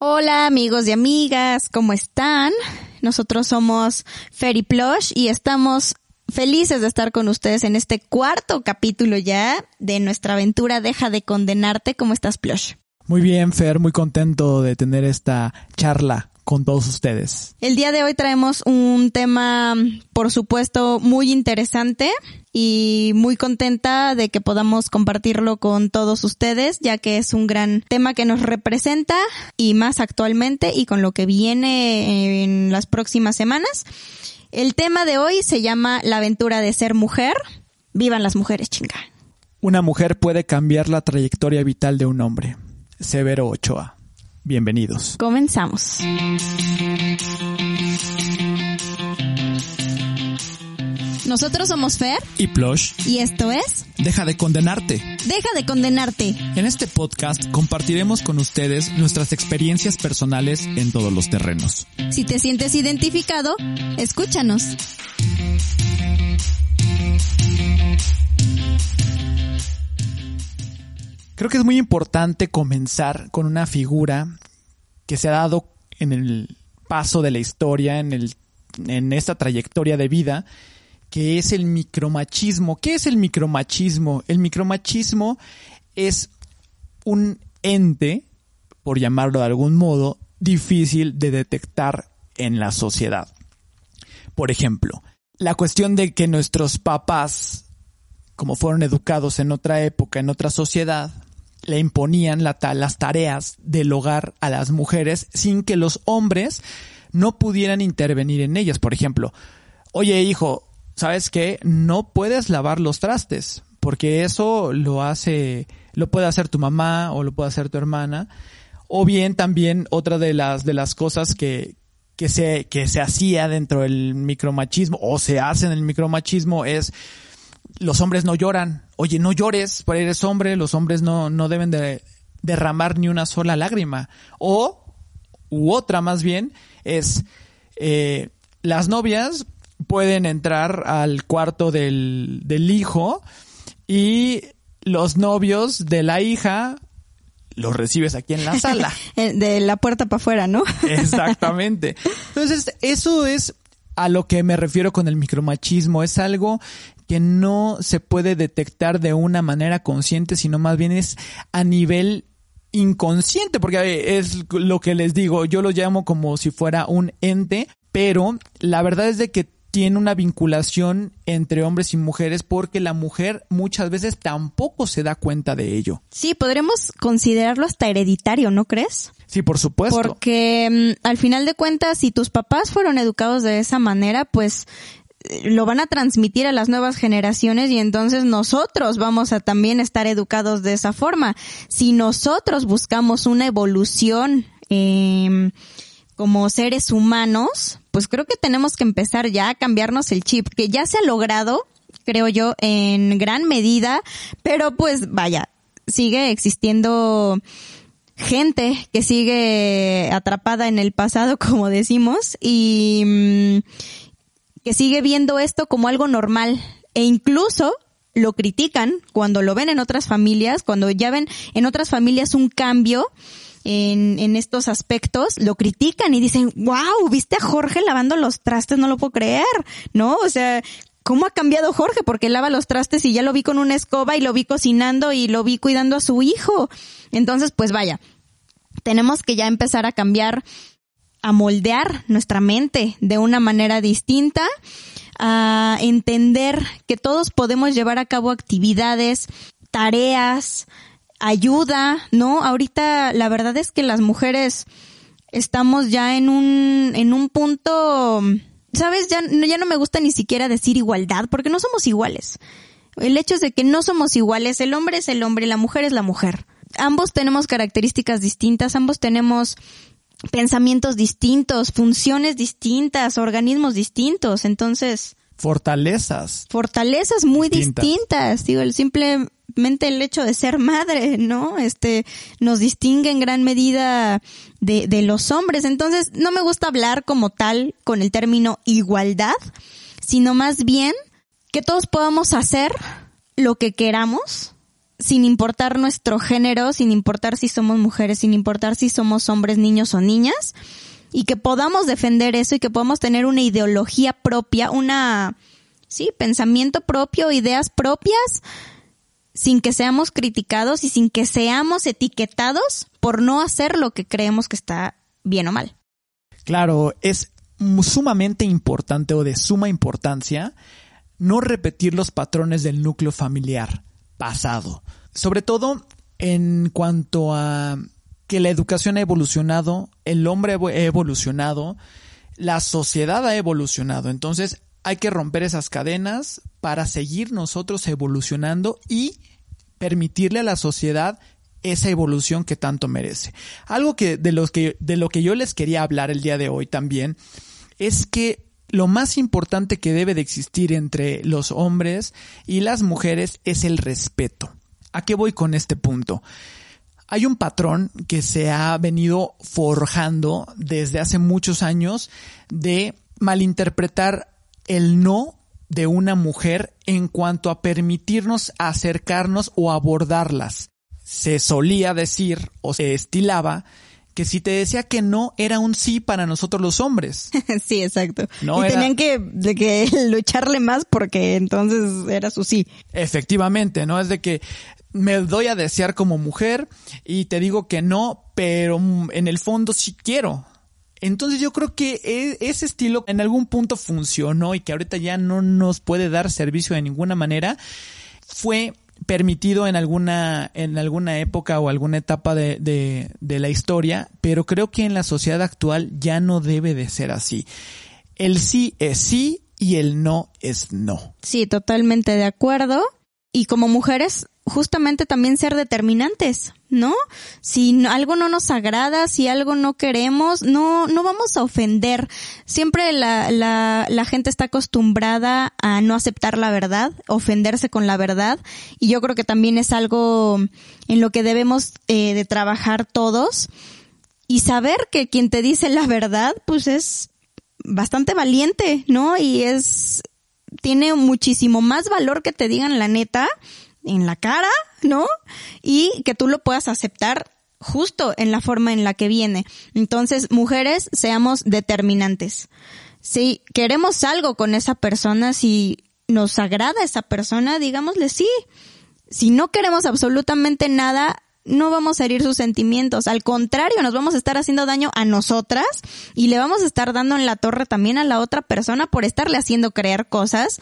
Hola amigos y amigas, ¿cómo están? Nosotros somos Ferry Plush y estamos felices de estar con ustedes en este cuarto capítulo ya de nuestra aventura Deja de condenarte. ¿Cómo estás, Plush? Muy bien, Fer, muy contento de tener esta charla con todos ustedes. El día de hoy traemos un tema, por supuesto, muy interesante y muy contenta de que podamos compartirlo con todos ustedes, ya que es un gran tema que nos representa y más actualmente y con lo que viene en las próximas semanas. El tema de hoy se llama La aventura de ser mujer. Vivan las mujeres, chinga. Una mujer puede cambiar la trayectoria vital de un hombre. Severo Ochoa. Bienvenidos. Comenzamos. Nosotros somos Fer Y Plush, y esto es deja de condenarte. Deja de condenarte. En este podcast compartiremos con ustedes nuestras experiencias personales en todos los terrenos. Si te sientes identificado, escúchanos. Creo que es muy importante comenzar con una figura que se ha dado en el paso de la historia, en, el, en esta trayectoria de vida, que es el micromachismo. ¿Qué es el micromachismo? El micromachismo es un ente, por llamarlo de algún modo, difícil de detectar en la sociedad. Por ejemplo, la cuestión de que nuestros papás, como fueron educados en otra época, en otra sociedad, le imponían las tareas del hogar a las mujeres sin que los hombres no pudieran intervenir en ellas. Por ejemplo, oye hijo, ¿sabes qué? No puedes lavar los trastes porque eso lo hace, lo puede hacer tu mamá o lo puede hacer tu hermana. O bien también otra de las, de las cosas que, que se, que se hacía dentro del micromachismo o se hace en el micromachismo es los hombres no lloran. Oye, no llores, porque eres hombre, los hombres no, no deben de derramar ni una sola lágrima. O, u otra más bien, es eh, las novias pueden entrar al cuarto del, del hijo y los novios de la hija los recibes aquí en la sala. Eh, De la puerta para afuera, ¿no? Exactamente. Entonces, eso es a lo que me refiero con el micromachismo. Es algo que no se puede detectar de una manera consciente, sino más bien es a nivel inconsciente, porque eh, es lo que les digo, yo lo llamo como si fuera un ente, pero la verdad es de que tiene una vinculación entre hombres y mujeres porque la mujer muchas veces tampoco se da cuenta de ello. Sí, podremos considerarlo hasta hereditario, ¿no crees? Sí, por supuesto. Porque mm, al final de cuentas, si tus papás fueron educados de esa manera, pues lo van a transmitir a las nuevas generaciones y entonces nosotros vamos a también estar educados de esa forma. Si nosotros buscamos una evolución eh, como seres humanos, pues creo que tenemos que empezar ya a cambiarnos el chip, que ya se ha logrado, creo yo, en gran medida, pero pues vaya, sigue existiendo gente que sigue atrapada en el pasado, como decimos, y mm, que sigue viendo esto como algo normal e incluso lo critican cuando lo ven en otras familias, cuando ya ven en otras familias un cambio en, en estos aspectos, lo critican y dicen, wow, ¿viste a Jorge lavando los trastes? No lo puedo creer, ¿no? O sea, ¿cómo ha cambiado Jorge? Porque lava los trastes y ya lo vi con una escoba y lo vi cocinando y lo vi cuidando a su hijo. Entonces, pues vaya, tenemos que ya empezar a cambiar, a moldear nuestra mente de una manera distinta, a entender que todos podemos llevar a cabo actividades, tareas, ayuda, ¿no? Ahorita la verdad es que las mujeres estamos ya en un, en un punto, ¿sabes? Ya, ya no me gusta ni siquiera decir igualdad, porque no somos iguales. El hecho es de que no somos iguales, el hombre es el hombre, la mujer es la mujer. Ambos tenemos características distintas, ambos tenemos pensamientos distintos, funciones distintas, organismos distintos, entonces Fortalezas. fortalezas muy Distintas. distintas. Digo, el simplemente el hecho de ser madre, ¿no? Este, nos distingue en gran medida de, de los hombres. Entonces, no me gusta hablar como tal con el término igualdad, sino más bien que todos podamos hacer lo que queramos sin importar nuestro género, sin importar si somos mujeres, sin importar si somos hombres, niños o niñas, y que podamos defender eso y que podamos tener una ideología propia, una, sí, pensamiento propio, ideas propias, sin que seamos criticados y sin que seamos etiquetados por no hacer lo que creemos que está bien o mal. Claro, es sumamente importante o de suma importancia no repetir los patrones del núcleo familiar pasado. Sobre todo en cuanto a que la educación ha evolucionado, el hombre ha evolucionado, la sociedad ha evolucionado. Entonces hay que romper esas cadenas para seguir nosotros evolucionando y permitirle a la sociedad esa evolución que tanto merece. Algo que de los que de lo que yo les quería hablar el día de hoy también es que lo más importante que debe de existir entre los hombres y las mujeres es el respeto. ¿A qué voy con este punto? Hay un patrón que se ha venido forjando desde hace muchos años de malinterpretar el no de una mujer en cuanto a permitirnos acercarnos o abordarlas. Se solía decir o se estilaba que si te decía que no, era un sí para nosotros los hombres. sí, exacto. y tenían que, de que lucharle más porque entonces era su sí. Efectivamente, ¿no? Es de que me doy a desear como mujer y te digo que no, pero en el fondo sí quiero. Entonces yo creo que e, ese estilo en algún punto funcionó y que ahorita ya no nos puede dar servicio de ninguna manera, fue permitido en alguna, en alguna época o alguna etapa de, de, de la historia, pero creo que en la sociedad actual ya no debe de ser así. El sí es sí y el no es no. Sí, totalmente de acuerdo. Y como mujeres justamente también ser determinantes, ¿no? Si algo no nos agrada, si algo no queremos, no, no vamos a ofender. Siempre la, la, la gente está acostumbrada a no aceptar la verdad, ofenderse con la verdad, y yo creo que también es algo en lo que debemos eh, de trabajar todos y saber que quien te dice la verdad, pues es bastante valiente, ¿no? Y es, tiene muchísimo más valor que te digan la neta en la cara, ¿no? Y que tú lo puedas aceptar justo en la forma en la que viene. Entonces, mujeres, seamos determinantes. Si queremos algo con esa persona, si nos agrada esa persona, digámosle sí. Si no queremos absolutamente nada, no vamos a herir sus sentimientos. Al contrario, nos vamos a estar haciendo daño a nosotras y le vamos a estar dando en la torre también a la otra persona por estarle haciendo creer cosas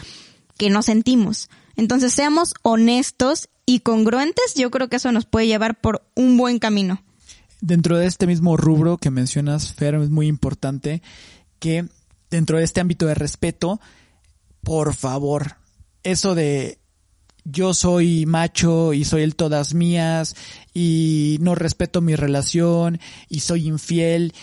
que no sentimos. Entonces seamos honestos y congruentes, yo creo que eso nos puede llevar por un buen camino. Dentro de este mismo rubro que mencionas, Fer, es muy importante que dentro de este ámbito de respeto, por favor, eso de yo soy macho y soy el todas mías y no respeto mi relación y soy infiel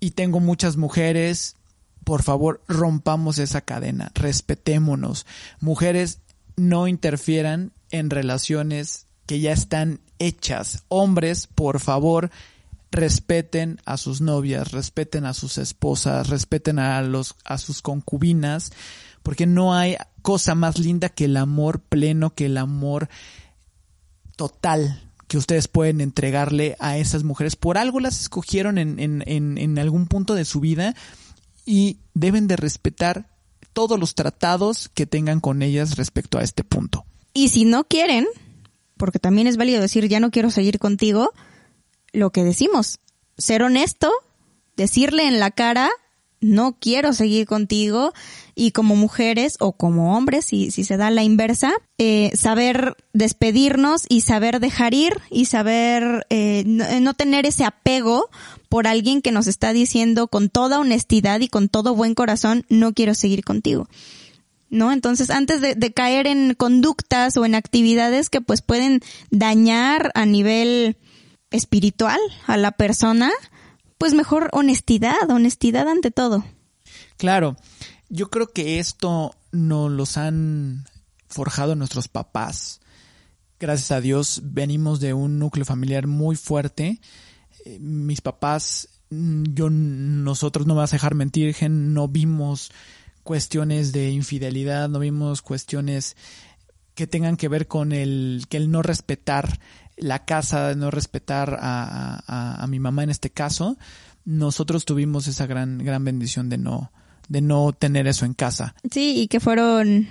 y tengo muchas mujeres, por favor, rompamos esa cadena, respetémonos. Mujeres, no interfieran en relaciones que ya están hechas. Hombres, por favor, respeten a sus novias, respeten a sus esposas, respeten a los a sus concubinas, porque no hay cosa más linda que el amor pleno, que el amor total que ustedes pueden entregarle a esas mujeres. Por algo las escogieron en, en, en, en algún punto de su vida y deben de respetar todos los tratados que tengan con ellas respecto a este punto. Y si no quieren, porque también es válido decir ya no quiero seguir contigo, lo que decimos, ser honesto, decirle en la cara no quiero seguir contigo y como mujeres o como hombres, si, si se da la inversa, eh, saber despedirnos y saber dejar ir y saber eh, no, tener ese apego por alguien que nos está diciendo con toda honestidad y con todo buen corazón, no quiero seguir contigo. ¿no? Entonces, antes de, de, caer en conductas o en actividades que pues pueden dañar a nivel espiritual a la persona, pues mejor honestidad, honestidad ante todo. Claro, yo creo que esto nos los han forjado nuestros papás. Gracias a Dios venimos de un núcleo familiar muy fuerte. Eh, mis papás, mm, yo, nosotros no me vas a dejar mentir, no vimos cuestiones de infidelidad, no vimos cuestiones que tengan que ver con el, que el no respetar la casa, no respetar a, a, a, mi mamá en este caso, nosotros tuvimos esa gran, gran bendición de no, de no tener eso en casa. Sí, y que fueron,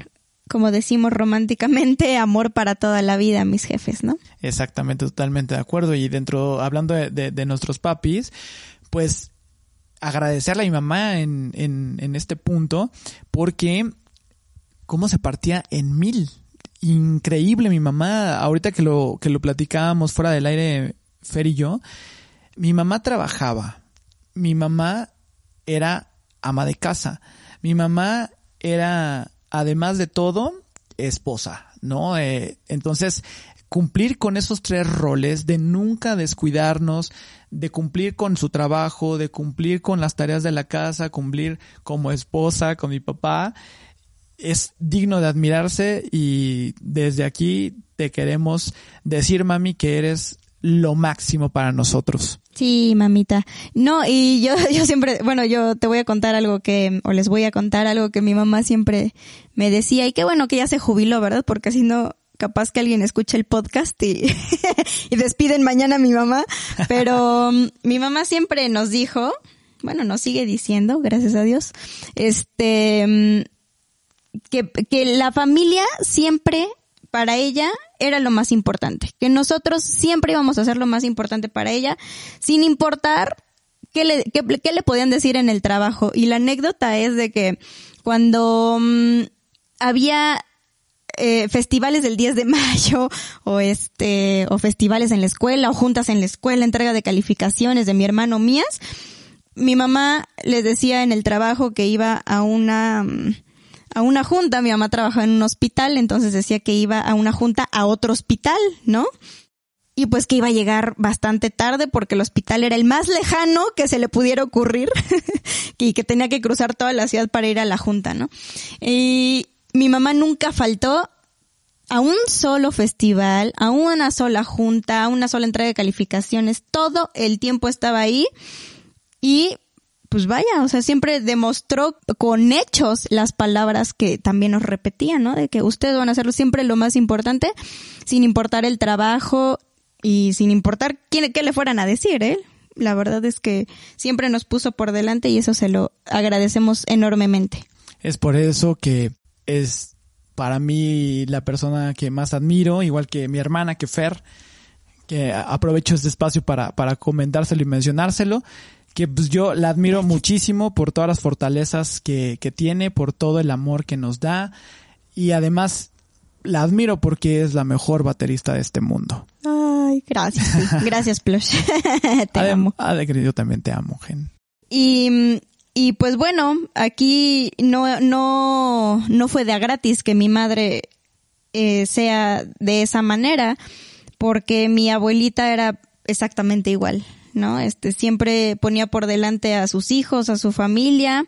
como decimos románticamente, amor para toda la vida, mis jefes, ¿no? Exactamente, totalmente de acuerdo. Y dentro, hablando de, de, de nuestros papis, pues agradecerle a mi mamá en, en, en este punto, porque cómo se partía en mil. Increíble. Mi mamá, ahorita que lo, que lo platicábamos fuera del aire, Fer y yo, mi mamá trabajaba, mi mamá era ama de casa, mi mamá era, además de todo, esposa, ¿no? Eh, entonces, cumplir con esos tres roles de nunca descuidarnos, de cumplir con su trabajo, de cumplir con las tareas de la casa, cumplir como esposa con mi papá, es digno de admirarse y desde aquí te queremos decir, mami, que eres lo máximo para nosotros. Sí, mamita. No, y yo, yo siempre, bueno, yo te voy a contar algo que, o les voy a contar algo que mi mamá siempre me decía, y qué bueno que ya se jubiló, ¿verdad? Porque si no, capaz que alguien escuche el podcast y, y despiden mañana a mi mamá. Pero um, mi mamá siempre nos dijo, bueno, nos sigue diciendo, gracias a Dios, este, que, que la familia siempre para ella era lo más importante, que nosotros siempre íbamos a hacer lo más importante para ella, sin importar qué le, qué, qué le podían decir en el trabajo. Y la anécdota es de que cuando um, había eh, festivales del 10 de mayo o este o festivales en la escuela o juntas en la escuela, entrega de calificaciones de mi hermano mías, mi mamá les decía en el trabajo que iba a una a una junta, mi mamá trabajaba en un hospital, entonces decía que iba a una junta a otro hospital, ¿no? Y pues que iba a llegar bastante tarde porque el hospital era el más lejano que se le pudiera ocurrir y que tenía que cruzar toda la ciudad para ir a la junta, ¿no? Y mi mamá nunca faltó a un solo festival, a una sola junta, a una sola entrega de calificaciones, todo el tiempo estaba ahí y pues vaya, o sea, siempre demostró con hechos las palabras que también nos repetían, ¿no? De que ustedes van a hacerlo siempre lo más importante, sin importar el trabajo y sin importar quién, qué le fueran a decir, ¿eh? La verdad es que siempre nos puso por delante y eso se lo agradecemos enormemente. Es por eso que es para mí la persona que más admiro, igual que mi hermana, que Fer, que aprovecho este espacio para, para comentárselo y mencionárselo que pues yo la admiro muchísimo por todas las fortalezas que, que tiene, por todo el amor que nos da y además la admiro porque es la mejor baterista de este mundo. Ay, gracias. Gracias, Plush. te Adem amo. Yo también te amo, Gen. Y, y pues bueno, aquí no, no, no fue de a gratis que mi madre eh, sea de esa manera, porque mi abuelita era exactamente igual. ¿No? Este siempre ponía por delante a sus hijos, a su familia,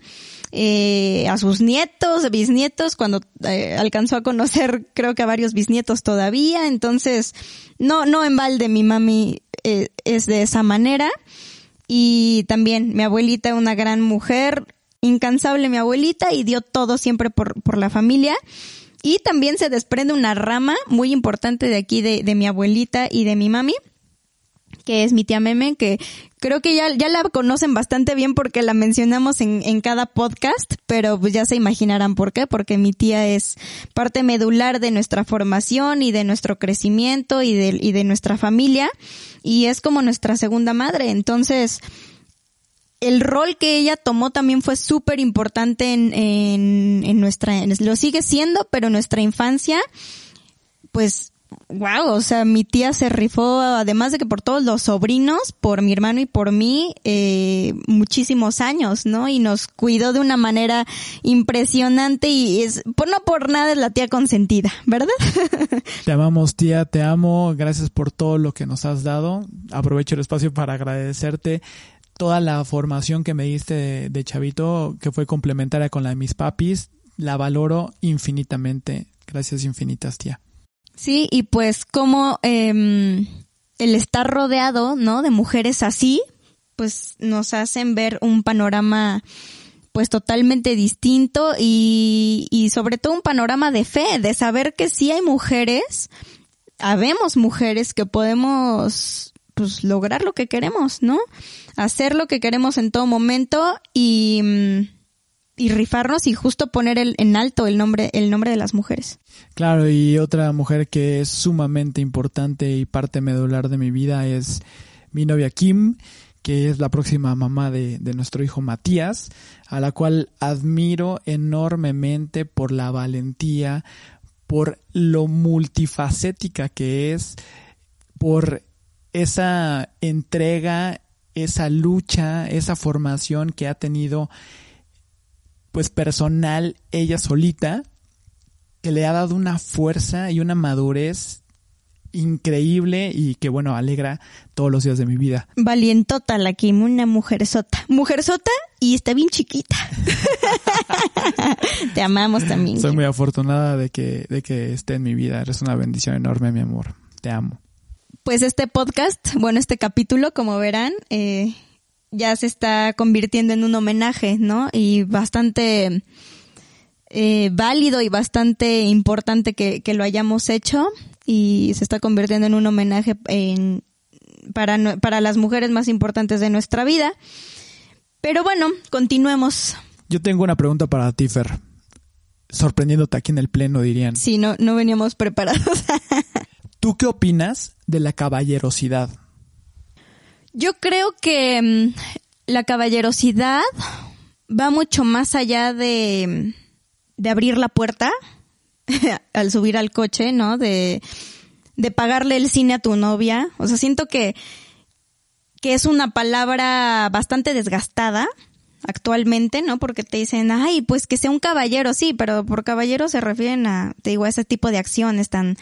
eh, a sus nietos, bisnietos, cuando eh, alcanzó a conocer creo que a varios bisnietos todavía, entonces no, no en balde mi mami eh, es de esa manera. Y también mi abuelita, una gran mujer, incansable mi abuelita y dio todo siempre por, por la familia. Y también se desprende una rama muy importante de aquí de, de mi abuelita y de mi mami, que es mi tía Meme, que creo que ya, ya la conocen bastante bien porque la mencionamos en, en cada podcast, pero pues ya se imaginarán por qué, porque mi tía es parte medular de nuestra formación y de nuestro crecimiento y de, y de nuestra familia, y es como nuestra segunda madre. Entonces, el rol que ella tomó también fue súper importante en, en, en nuestra, lo sigue siendo, pero nuestra infancia, pues wow, o sea, mi tía se rifó, además de que por todos los sobrinos, por mi hermano y por mí, eh, muchísimos años, ¿no? Y nos cuidó de una manera impresionante y es, por no por nada es la tía consentida, ¿verdad? Te amamos, tía, te amo, gracias por todo lo que nos has dado. Aprovecho el espacio para agradecerte toda la formación que me diste de chavito, que fue complementaria con la de mis papis, la valoro infinitamente. Gracias infinitas, tía. Sí, y pues como eh, el estar rodeado, ¿no? De mujeres así, pues nos hacen ver un panorama pues totalmente distinto y, y sobre todo un panorama de fe, de saber que sí hay mujeres, habemos mujeres que podemos pues lograr lo que queremos, ¿no? Hacer lo que queremos en todo momento y, y rifarnos y justo poner en alto el nombre, el nombre de las mujeres. Claro, y otra mujer que es sumamente importante y parte medular de mi vida es mi novia Kim, que es la próxima mamá de, de, nuestro hijo Matías, a la cual admiro enormemente por la valentía, por lo multifacética que es, por esa entrega, esa lucha, esa formación que ha tenido pues personal ella solita, que le ha dado una fuerza y una madurez increíble y que bueno, alegra todos los días de mi vida. Valientota la Kim, una mujer sota. Mujer sota y está bien chiquita. Te amamos también. Soy muy afortunada de que, de que esté en mi vida. Eres una bendición enorme, mi amor. Te amo. Pues este podcast, bueno, este capítulo, como verán, eh, ya se está convirtiendo en un homenaje, ¿no? Y bastante eh, válido y bastante importante que, que lo hayamos hecho y se está convirtiendo en un homenaje en, para, para las mujeres más importantes de nuestra vida. Pero bueno, continuemos. Yo tengo una pregunta para ti, Fer. Sorprendiéndote aquí en el pleno, dirían. Sí, no, no veníamos preparados. ¿Tú qué opinas de la caballerosidad? Yo creo que mm, la caballerosidad va mucho más allá de, de abrir la puerta al subir al coche, ¿no? De, de pagarle el cine a tu novia. O sea, siento que, que es una palabra bastante desgastada actualmente, ¿no? Porque te dicen, ay, pues que sea un caballero, sí, pero por caballero se refieren a, te digo, a ese tipo de acciones tan,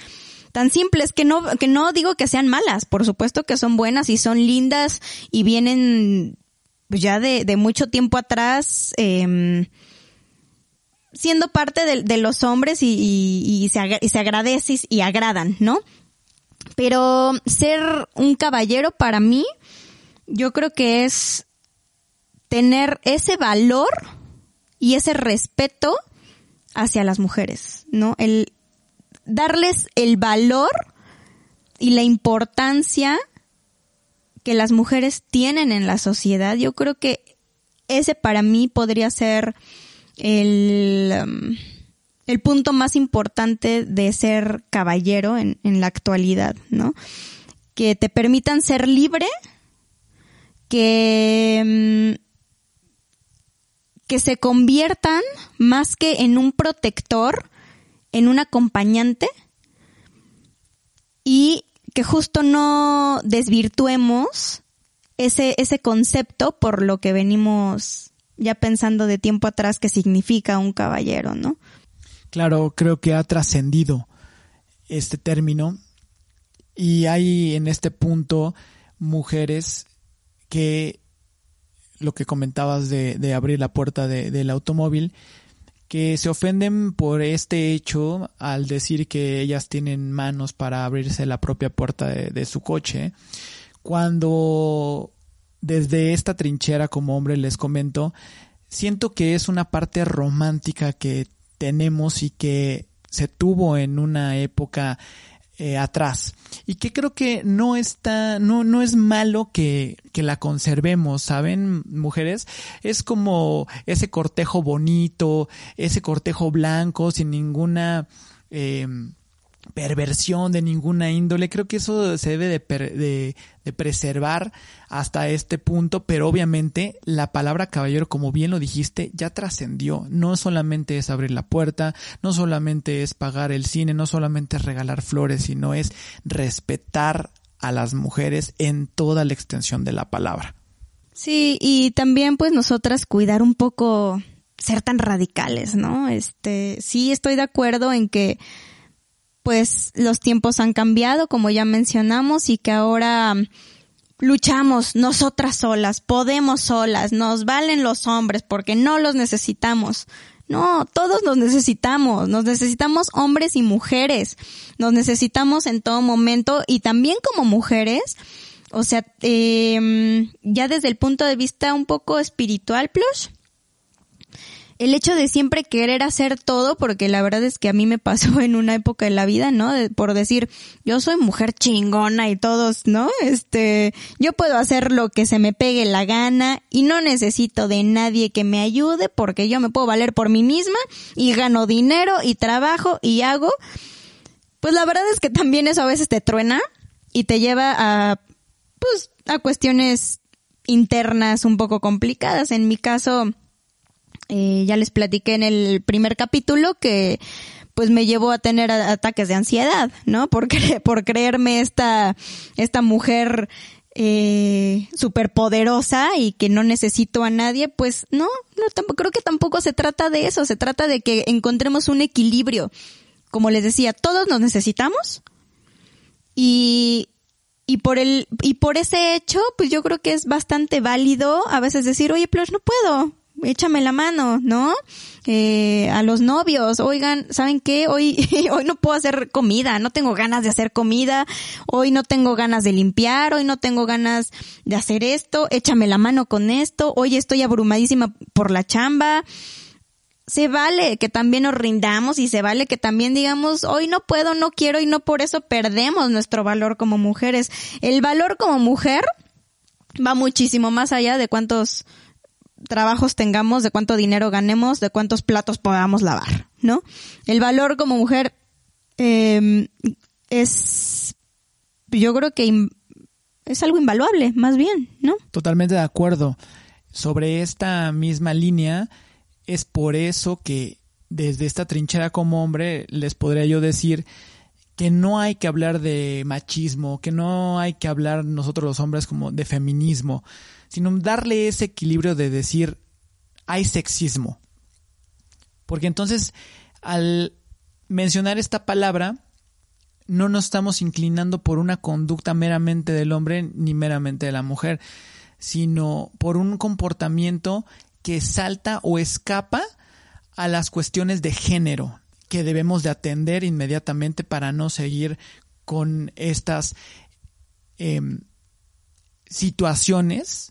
tan simples que no, que no digo que sean malas, por supuesto que son buenas y son lindas y vienen ya de, de mucho tiempo atrás, eh, siendo parte de, de los hombres y, y, y, se, y se agradece y agradan, ¿no? Pero ser un caballero para mí, yo creo que es tener ese valor y ese respeto hacia las mujeres, ¿no? El darles el valor y la importancia que las mujeres tienen en la sociedad. Yo creo que ese para mí podría ser el, um, el punto más importante de ser caballero en, en la actualidad, ¿no? Que te permitan ser libre, que, um, que se conviertan más que en un protector, en un acompañante y que justo no desvirtuemos ese, ese concepto por lo que venimos ya pensando de tiempo atrás qué significa un caballero, ¿no? Claro, creo que ha trascendido este término y hay en este punto mujeres que lo que comentabas de, abrir la puerta de, del automóvil, que se ofenden por este hecho al decir que ellas tienen manos para abrirse la propia puerta de, su coche, cuando desde esta trinchera como hombre les comento, siento que es una parte romántica que tenemos y que se tuvo en una época eh, atrás. Y que creo que no está no no es malo que, que la conservemos saben mujeres es como ese cortejo bonito ese cortejo blanco sin ninguna eh, perversión de ninguna índole. Creo que eso se debe de, de, preservar hasta este punto, pero obviamente la palabra caballero, como bien lo dijiste, ya trascendió. No solamente es abrir la puerta, no solamente es pagar el cine, no solamente es regalar flores, sino es respetar a las mujeres en toda la extensión de la palabra. Sí, y también pues nosotras cuidar un poco ser tan radicales, ¿no? Este, sí estoy de acuerdo en que pues los tiempos han cambiado, como ya mencionamos, y que ahora luchamos nosotras solas, podemos solas, nos valen los hombres porque no los necesitamos. No, todos nos necesitamos, nos necesitamos hombres y mujeres, nos necesitamos en todo momento y también como mujeres, o sea, eh, ya desde el punto de vista un poco espiritual, plus, el hecho de siempre querer hacer todo, porque la verdad es que a mí me pasó en una época de la vida, ¿no? por decir, yo soy mujer chingona y todos, ¿no? Este, yo puedo hacer lo que se me pegue la gana y no necesito de nadie que me ayude porque yo me puedo valer por mí misma y gano dinero y trabajo y hago. Pues la verdad es que también eso a veces te truena y te lleva a, pues, a cuestiones internas un poco complicadas. En mi caso, eh, ya les platiqué en el primer capítulo que pues me llevó a tener ataques de ansiedad, ¿no? Por, por creerme esta, esta mujer eh, superpoderosa y que no necesito a nadie, pues no, no tampoco, creo que tampoco se trata de eso, se trata de que encontremos un equilibrio. Como les decía, todos nos necesitamos y, y por el, y por ese hecho, pues yo creo que es bastante válido a veces decir, oye, pues no puedo, échame la mano, ¿no? Eh, a los novios, oigan, ¿saben qué? Hoy, hoy no puedo hacer comida, no tengo ganas de hacer comida, hoy no tengo ganas de limpiar, hoy no tengo ganas de hacer esto, échame la mano con esto, hoy estoy abrumadísima por la chamba. Se vale que también nos rindamos y se vale que también digamos, hoy no puedo, no quiero y no por eso perdemos nuestro valor como mujeres. El valor como mujer va muchísimo más allá de cuántos trabajos tengamos, de cuánto dinero ganemos, de cuántos platos podamos lavar, ¿no? El valor como mujer em, es, yo creo que es algo invaluable, más bien, ¿no? Totalmente de acuerdo. Sobre esta misma línea, es por eso que desde esta trinchera como hombre les podría yo decir que no hay que hablar de machismo, que no hay que hablar nosotros los hombres como de feminismo, sino darle ese equilibrio de decir, hay sexismo. Porque entonces, al mencionar esta palabra, no nos estamos inclinando por una conducta meramente del hombre ni meramente de la mujer, sino por un comportamiento que salta o escapa a las cuestiones de género que debemos de atender inmediatamente para no seguir con estas em, situaciones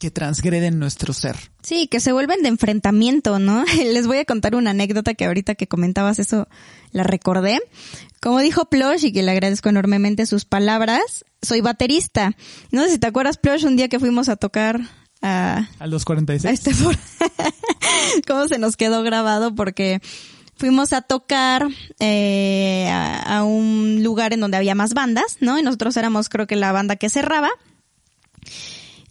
que transgreden nuestro ser. Sí, que se vuelven de enfrentamiento, ¿no? Les voy a contar una anécdota que ahorita que comentabas eso la recordé. Como dijo Plush, y que le agradezco enormemente sus palabras, soy baterista. No sé si te acuerdas, Plush, un día que fuimos a tocar a... A los 46. A este ¿Cómo se nos quedó grabado? Porque fuimos a tocar eh, a, a, un lugar en donde había más bandas, ¿no? Y nosotros éramos creo que la banda que cerraba.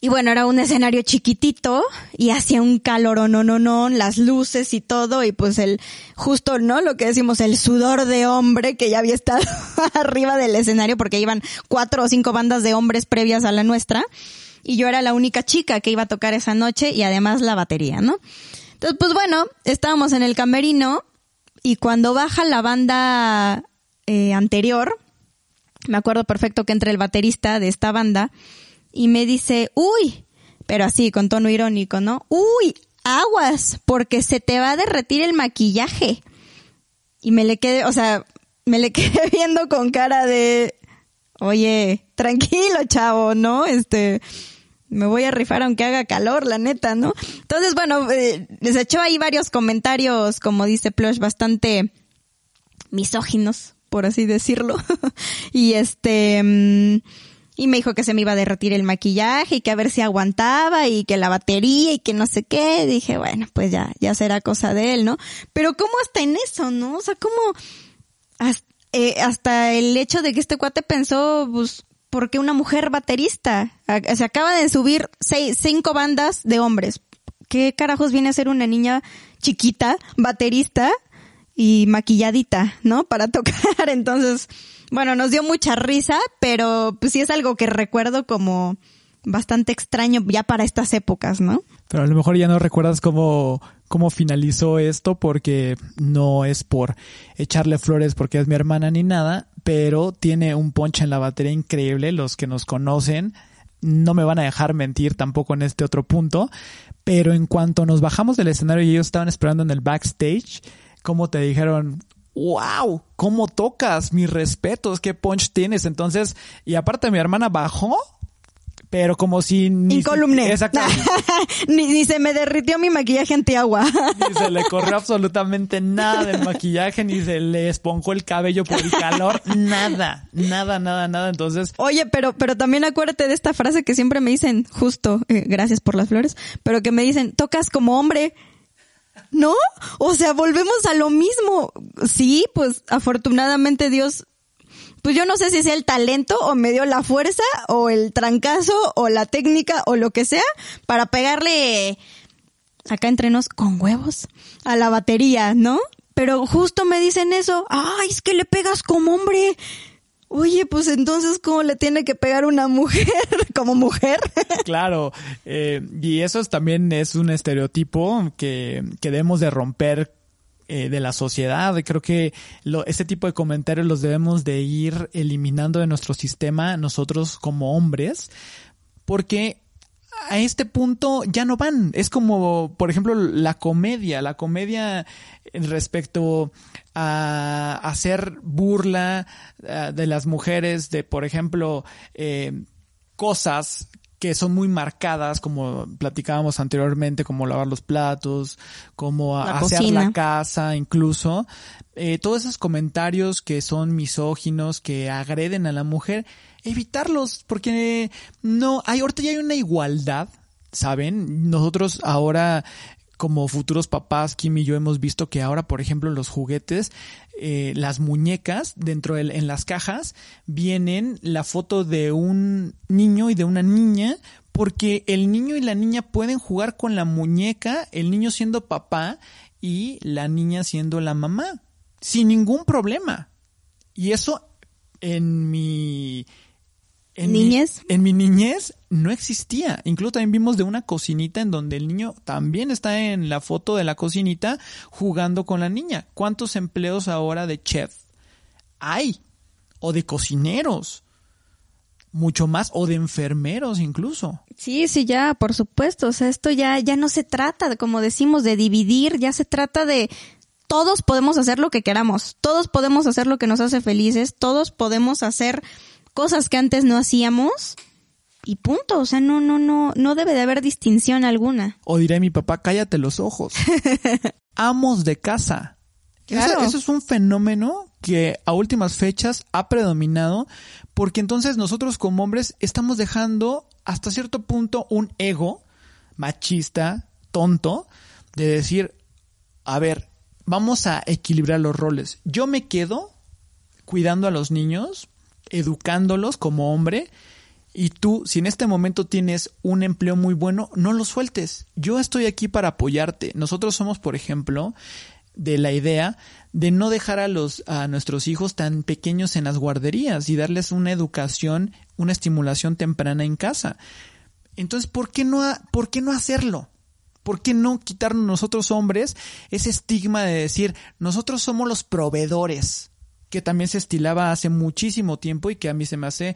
Y bueno, era un escenario chiquitito y hacía un calor, no, no, no, las luces y todo y pues el, justo, ¿no? Lo que decimos, el sudor de hombre que ya había estado arriba del escenario porque iban cuatro o cinco bandas de hombres previas a la nuestra y yo era la única chica que iba a tocar esa noche y además la batería, ¿no? Entonces, pues bueno, estábamos en el camerino y cuando baja la banda eh, anterior, me acuerdo perfecto que entre el baterista de esta banda, y me dice, uy, pero así, con tono irónico, ¿no? Uy, aguas, porque se te va a derretir el maquillaje. Y me le quedé, o sea, me le quedé viendo con cara de, oye, tranquilo, chavo, ¿no? Este, me voy a rifar aunque haga calor, la neta, ¿no? Entonces, bueno, eh, les echó ahí varios comentarios, como dice Plush, bastante misóginos, por así decirlo. y este, mm, y me dijo que se me iba a derretir el maquillaje y que a ver si aguantaba y que la batería y que no sé qué. Dije, bueno, pues ya, ya será cosa de él, ¿no? Pero ¿cómo hasta en eso, no? O sea, ¿cómo eh, hasta, el hecho de que este cuate pensó, pues, ¿por qué una mujer baterista? Se acaba de subir seis, cinco bandas de hombres. ¿Qué carajos viene a ser una niña chiquita, baterista y maquilladita, ¿no? Para tocar. Entonces, bueno, nos dio mucha risa, pero pues sí es algo que recuerdo como bastante extraño ya para estas épocas, ¿no? Pero a lo mejor ya no recuerdas cómo, cómo finalizó esto porque no es por echarle flores porque es mi hermana ni nada, pero tiene un ponche en la batería increíble, los que nos conocen no me van a dejar mentir tampoco en este otro punto, pero en cuanto nos bajamos del escenario y ellos estaban esperando en el backstage, como te dijeron, wow, ¿cómo tocas? Mis respetos, qué punch tienes. Entonces, y aparte mi hermana bajó, pero como si ni. Exacto. ni, ni se me derritió mi maquillaje antiagua. Ni se le corrió absolutamente nada del maquillaje, ni se le esponjó el cabello por el calor, nada, nada, nada, nada. Entonces, Oye, pero, pero también acuérdate de esta frase que siempre me dicen, justo, eh, gracias por las flores, pero que me dicen, tocas como hombre. ¿No? O sea, volvemos a lo mismo. Sí, pues afortunadamente Dios, pues yo no sé si sea el talento o me dio la fuerza o el trancazo o la técnica o lo que sea para pegarle acá entre nos con huevos a la batería, ¿no? Pero justo me dicen eso, ay, es que le pegas como hombre. Oye, pues entonces, ¿cómo le tiene que pegar una mujer como mujer? claro, eh, y eso es, también es un estereotipo que, que debemos de romper eh, de la sociedad. Creo que lo, tipo de comentarios los debemos de ir eliminando de nuestro sistema nosotros como hombres, porque a este punto ya no van. Es como, por ejemplo, la comedia. La comedia respecto a hacer burla uh, de las mujeres, de, por ejemplo, eh, cosas que son muy marcadas, como platicábamos anteriormente, como lavar los platos, como La hacer cocina. la casa, incluso. Eh, todos esos comentarios que son misóginos, que agreden a la mujer, evitarlos, porque no, hay, ahorita ya hay una igualdad, ¿saben? Nosotros ahora, como futuros papás, Kim y yo hemos visto que ahora, por ejemplo, los juguetes, eh, las muñecas, dentro de, en las cajas, vienen la foto de un niño y de una niña, porque el niño y la niña pueden jugar con la muñeca, el niño siendo papá y la niña siendo la mamá, sin ningún problema. Y eso en mi en Niñez. Mi, en mi niñez no existía. Incluso también vimos de una cocinita en donde el niño también está en la foto de la cocinita jugando con la niña. ¿Cuántos empleos ahora de chef hay? O de cocineros. Mucho más. O de enfermeros incluso. Sí, sí, ya, por supuesto. O sea, esto ya, ya no se trata, como decimos, de dividir, ya se trata de todos podemos hacer lo que queramos, todos podemos hacer lo que nos hace felices, todos podemos hacer cosas que antes no hacíamos y punto. O sea, no, no, no, no debe de haber distinción alguna. O diré mi papá, cállate los ojos. Amos de casa. Claro. Eso, eso, es un fenómeno que a últimas fechas ha predominado porque entonces nosotros como hombres estamos dejando hasta cierto punto un ego machista, tonto, de decir, a ver, vamos a equilibrar los roles. Yo me quedo cuidando a los niños, educándolos como hombre, y tú, si en este momento tienes un empleo muy bueno, no lo sueltes. Yo estoy aquí para apoyarte. Nosotros somos, por ejemplo, de la idea de no dejar a los a nuestros hijos tan pequeños en las guarderías y darles una educación, una estimulación temprana en casa. Entonces, ¿por qué no por qué no hacerlo? ¿Por qué no quitarnos nosotros hombres ese estigma de decir, nosotros somos los proveedores? Que también se estilaba hace muchísimo tiempo y que a mí se me hace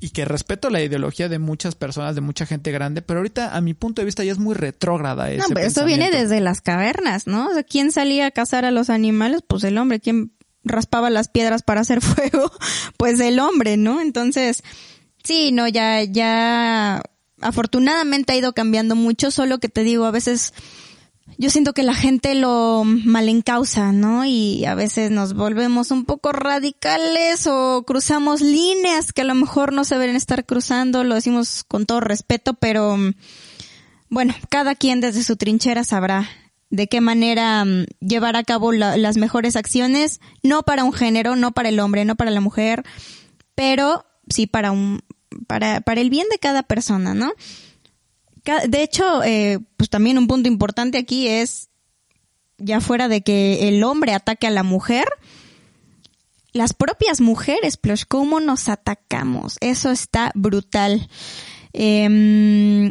y que respeto la ideología de muchas personas, de mucha gente grande, pero ahorita a mi punto de vista ya es muy retrógrada ese No, pero esto viene desde las cavernas, ¿no? O sea, ¿quién salía a cazar a los animales? Pues el hombre. ¿Quién raspaba las piedras para hacer fuego? Pues el hombre, ¿no? Entonces, sí, no, ya, ya, afortunadamente ha ido cambiando mucho, solo que te digo, a veces yo siento que la gente lo malencausa, ¿no? Y a veces nos volvemos un poco radicales o cruzamos líneas que a lo mejor no se deben estar cruzando, lo decimos con todo respeto, pero bueno, cada quien desde su trinchera sabrá de qué manera um, llevar a cabo la, las mejores acciones, no para un género, no para el hombre, no para la mujer, pero sí para un, para, para el bien de cada persona, ¿no? De hecho, eh, pues también un punto importante aquí es, ya fuera de que el hombre ataque a la mujer, las propias mujeres, pues cómo nos atacamos, eso está brutal. Eh,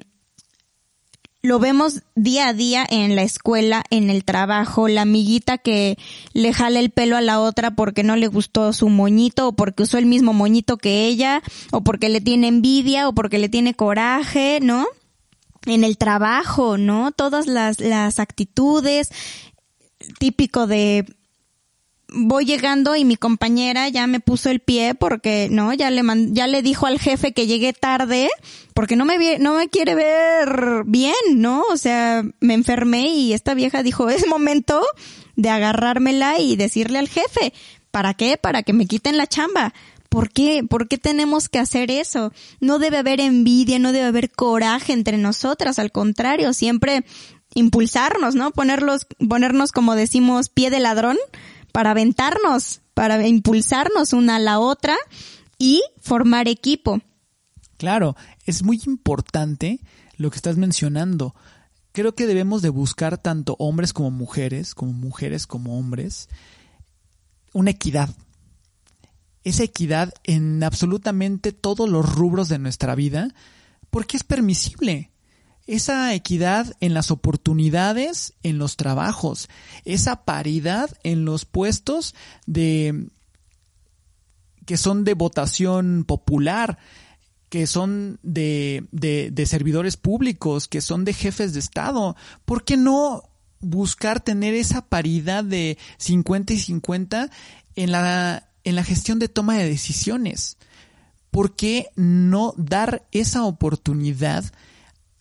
lo vemos día a día en la escuela, en el trabajo, la amiguita que le jala el pelo a la otra porque no le gustó su moñito o porque usó el mismo moñito que ella o porque le tiene envidia o porque le tiene coraje, ¿no? En el trabajo, ¿no? Todas las, las actitudes, típico de voy llegando y mi compañera ya me puso el pie porque, ¿no? Ya le ya le dijo al jefe que llegué tarde porque no me no me quiere ver bien, ¿no? O sea, me enfermé y esta vieja dijo, "Es momento de agarrármela y decirle al jefe, ¿para qué? Para que me quiten la chamba." ¿Por qué? ¿Por qué tenemos que hacer eso? No debe haber envidia, no debe haber coraje entre nosotras, al contrario, siempre impulsarnos, ¿no? Ponerlos, ponernos, como decimos, pie de ladrón para aventarnos, para impulsarnos una a la otra y formar equipo. Claro, es muy importante lo que estás mencionando. Creo que debemos de buscar tanto hombres como mujeres, como mujeres como hombres, una equidad. Esa equidad en absolutamente todos los rubros de nuestra vida, porque es permisible esa equidad en las oportunidades, en los trabajos, esa paridad en los puestos de que son de votación popular, que son de, de, de servidores públicos, que son de jefes de Estado. ¿Por qué no buscar tener esa paridad de 50 y 50 en la, en la gestión de toma de decisiones? ¿Por qué no dar esa oportunidad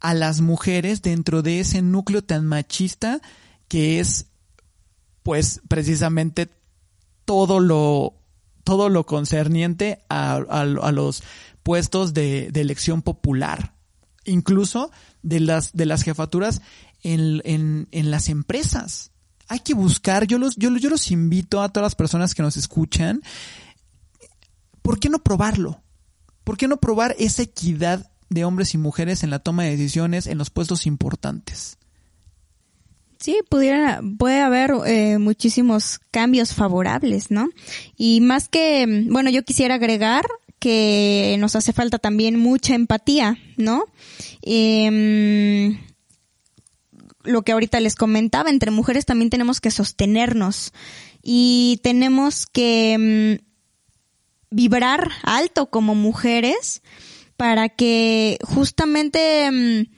a las mujeres dentro de ese núcleo tan machista que es pues precisamente todo lo todo lo concerniente a, los puestos de, elección popular, incluso de las, de las jefaturas en, en, las empresas. Hay que buscar, yo los, yo, yo los invito a todas las personas que nos escuchan, ¿por qué no probarlo? ¿Por qué no probar esa equidad de hombres y mujeres en la toma de decisiones en los puestos importantes. Sí, pudiera, puede haber eh, muchísimos cambios favorables, ¿no? Y más que, bueno, yo quisiera agregar que nos hace falta también mucha empatía, ¿no? Em, lo que ahorita les comentaba, entre mujeres también tenemos que sostenernos y tenemos que mm, vibrar alto como mujeres para que justamente mm,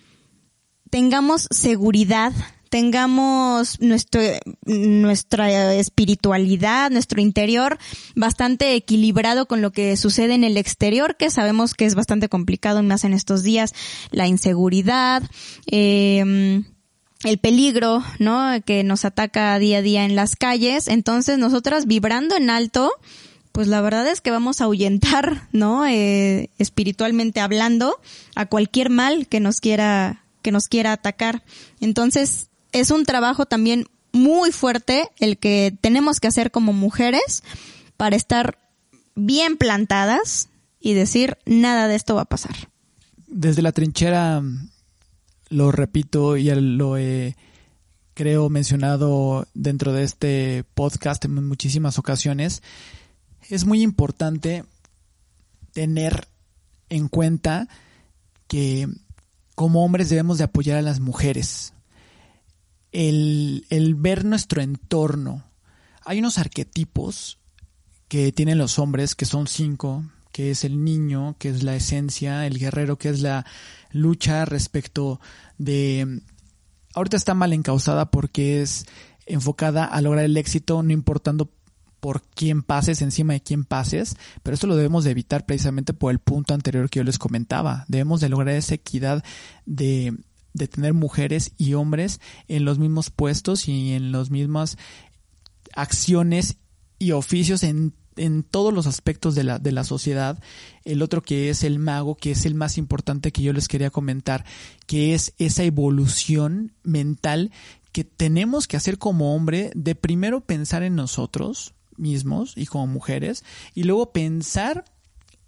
tengamos seguridad, tengamos nuestro, nuestra espiritualidad, nuestro interior bastante equilibrado con lo que sucede en el exterior, que sabemos que es bastante complicado más en estos días, la inseguridad, eh, el peligro, ¿no? Que nos ataca día a día en las calles. Entonces, nosotras vibrando en alto, pues la verdad es que vamos a ahuyentar, ¿no? Eh, espiritualmente hablando, a cualquier mal que nos quiera, que nos quiera atacar. Entonces, es un trabajo también muy fuerte el que tenemos que hacer como mujeres para estar bien plantadas y decir nada de esto va a pasar. Desde la trinchera, lo repito y lo he creo mencionado dentro de este podcast en muchísimas ocasiones, es muy importante tener en cuenta que como hombres debemos de apoyar a las mujeres. El, el, ver nuestro entorno. Hay unos arquetipos que tienen los hombres, que son cinco, que es el niño, que es la esencia, el guerrero, que es la lucha respecto de... Ahorita está mal encausada porque es enfocada a lograr el éxito, no importando por quién pases, encima de quién pases, pero esto lo debemos de evitar precisamente por el punto anterior que yo les comentaba. Debemos de lograr esa equidad de, de tener mujeres y hombres en los mismos puestos y en las mismas acciones y oficios en en todos los aspectos de la, de la sociedad. El otro que es el mago, que es el más importante que yo les quería comentar, que es esa evolución mental que tenemos que hacer como hombre de primero pensar en nosotros, mismos y como mujeres, y luego pensar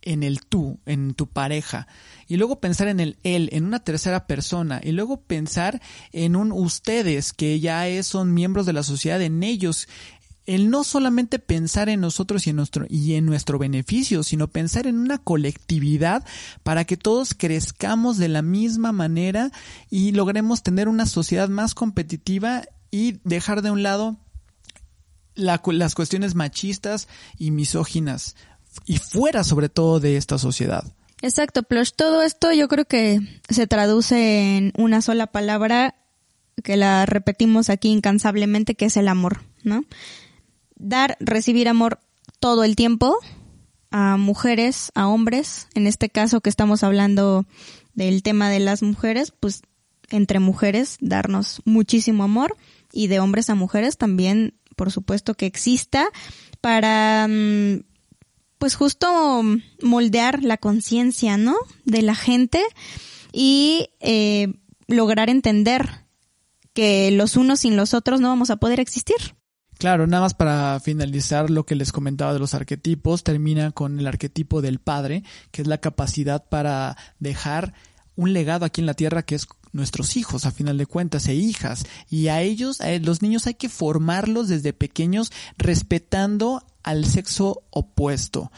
en el tú, en tu pareja, y luego pensar en el él, en una tercera persona, y luego pensar en un ustedes, que ya son miembros de la sociedad, en ellos, el no solamente pensar en nosotros y en nuestro y en nuestro beneficio, sino pensar en una colectividad para que todos crezcamos de la misma manera y logremos tener una sociedad más competitiva y dejar de un lado las cuestiones machistas y misóginas y fuera sobre todo de esta sociedad. Exacto, Plush. Todo esto yo creo que se traduce en una sola palabra que la repetimos aquí incansablemente, que es el amor, ¿no? Dar, recibir amor todo el tiempo a mujeres, a hombres. En este caso que estamos hablando del tema de las mujeres, pues entre mujeres darnos muchísimo amor y de hombres a mujeres también, por supuesto que exista para mm, pues justo moldear la conciencia, ¿no? De la gente y eh, lograr entender que los unos sin los otros no vamos a poder existir. Claro, nada más para finalizar lo que les comentaba de los arquetipos, termina con el arquetipo del padre, que es la capacidad para dejar un legado aquí en la tierra que es nuestros hijos, a final de cuentas, e hijas. Y a ellos, a los niños hay que formarlos desde pequeños respetando al sexo opuesto.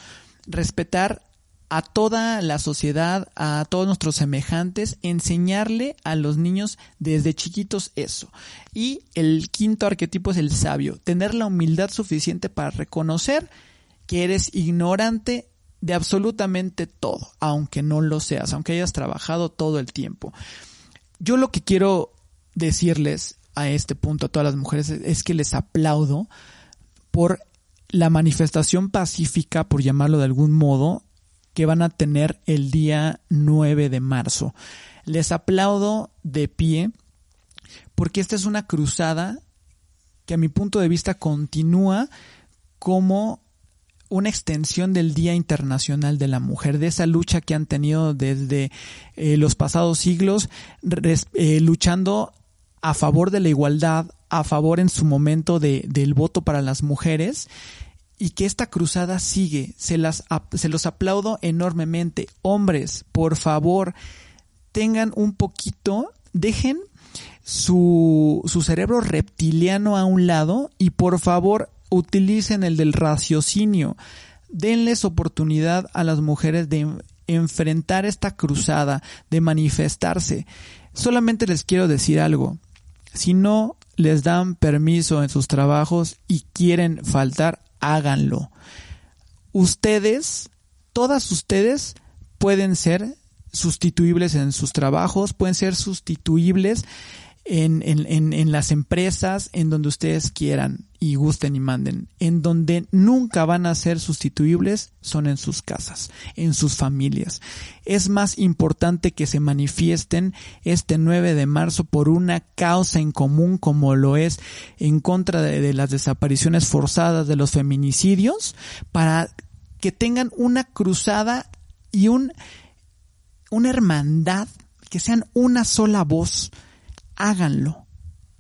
Respetar a toda la sociedad, a todos nuestros semejantes, enseñarle a los niños desde chiquitos eso. Y el quinto arquetipo es el sabio, tener la humildad suficiente para reconocer que eres ignorante de absolutamente todo, aunque no lo seas, aunque hayas trabajado todo el tiempo. Yo lo que quiero decirles a este punto a todas las mujeres es que les aplaudo por la manifestación pacífica, por llamarlo de algún modo, que van a tener el día 9 de marzo. Les aplaudo de pie porque esta es una cruzada que a mi punto de vista continúa como una extensión del Día Internacional de la Mujer, de esa lucha que han tenido desde eh, los pasados siglos, eh, luchando a favor de la igualdad, a favor en su momento de, del voto para las mujeres y que esta cruzada sigue. Se, las, se los aplaudo enormemente. Hombres, por favor, tengan un poquito, dejen su, su cerebro reptiliano a un lado y por favor utilicen el del raciocinio. Denles oportunidad a las mujeres de enfrentar esta cruzada, de manifestarse. Solamente les quiero decir algo. Si no les dan permiso en sus trabajos y quieren faltar, háganlo. Ustedes, todas ustedes pueden ser sustituibles en sus trabajos, pueden ser sustituibles en, en, en, las empresas, en donde ustedes quieran y gusten y manden. En donde nunca van a ser sustituibles son en sus casas, en sus familias. Es más importante que se manifiesten este 9 de marzo por una causa en común como lo es en contra de, de las desapariciones forzadas, de los feminicidios, para que tengan una cruzada y un, una hermandad, que sean una sola voz háganlo,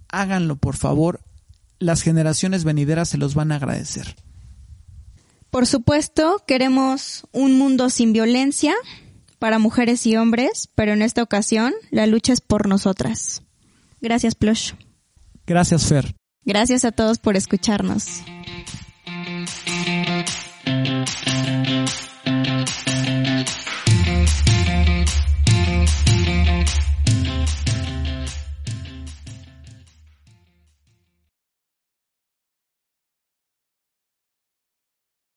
háganlo por favor, las generaciones venideras se los van a agradecer. Por supuesto, queremos un mundo sin violencia para mujeres y hombres, pero en esta ocasión la lucha es por nosotras. Gracias, Plush. Gracias, Fer. Gracias a todos por escucharnos.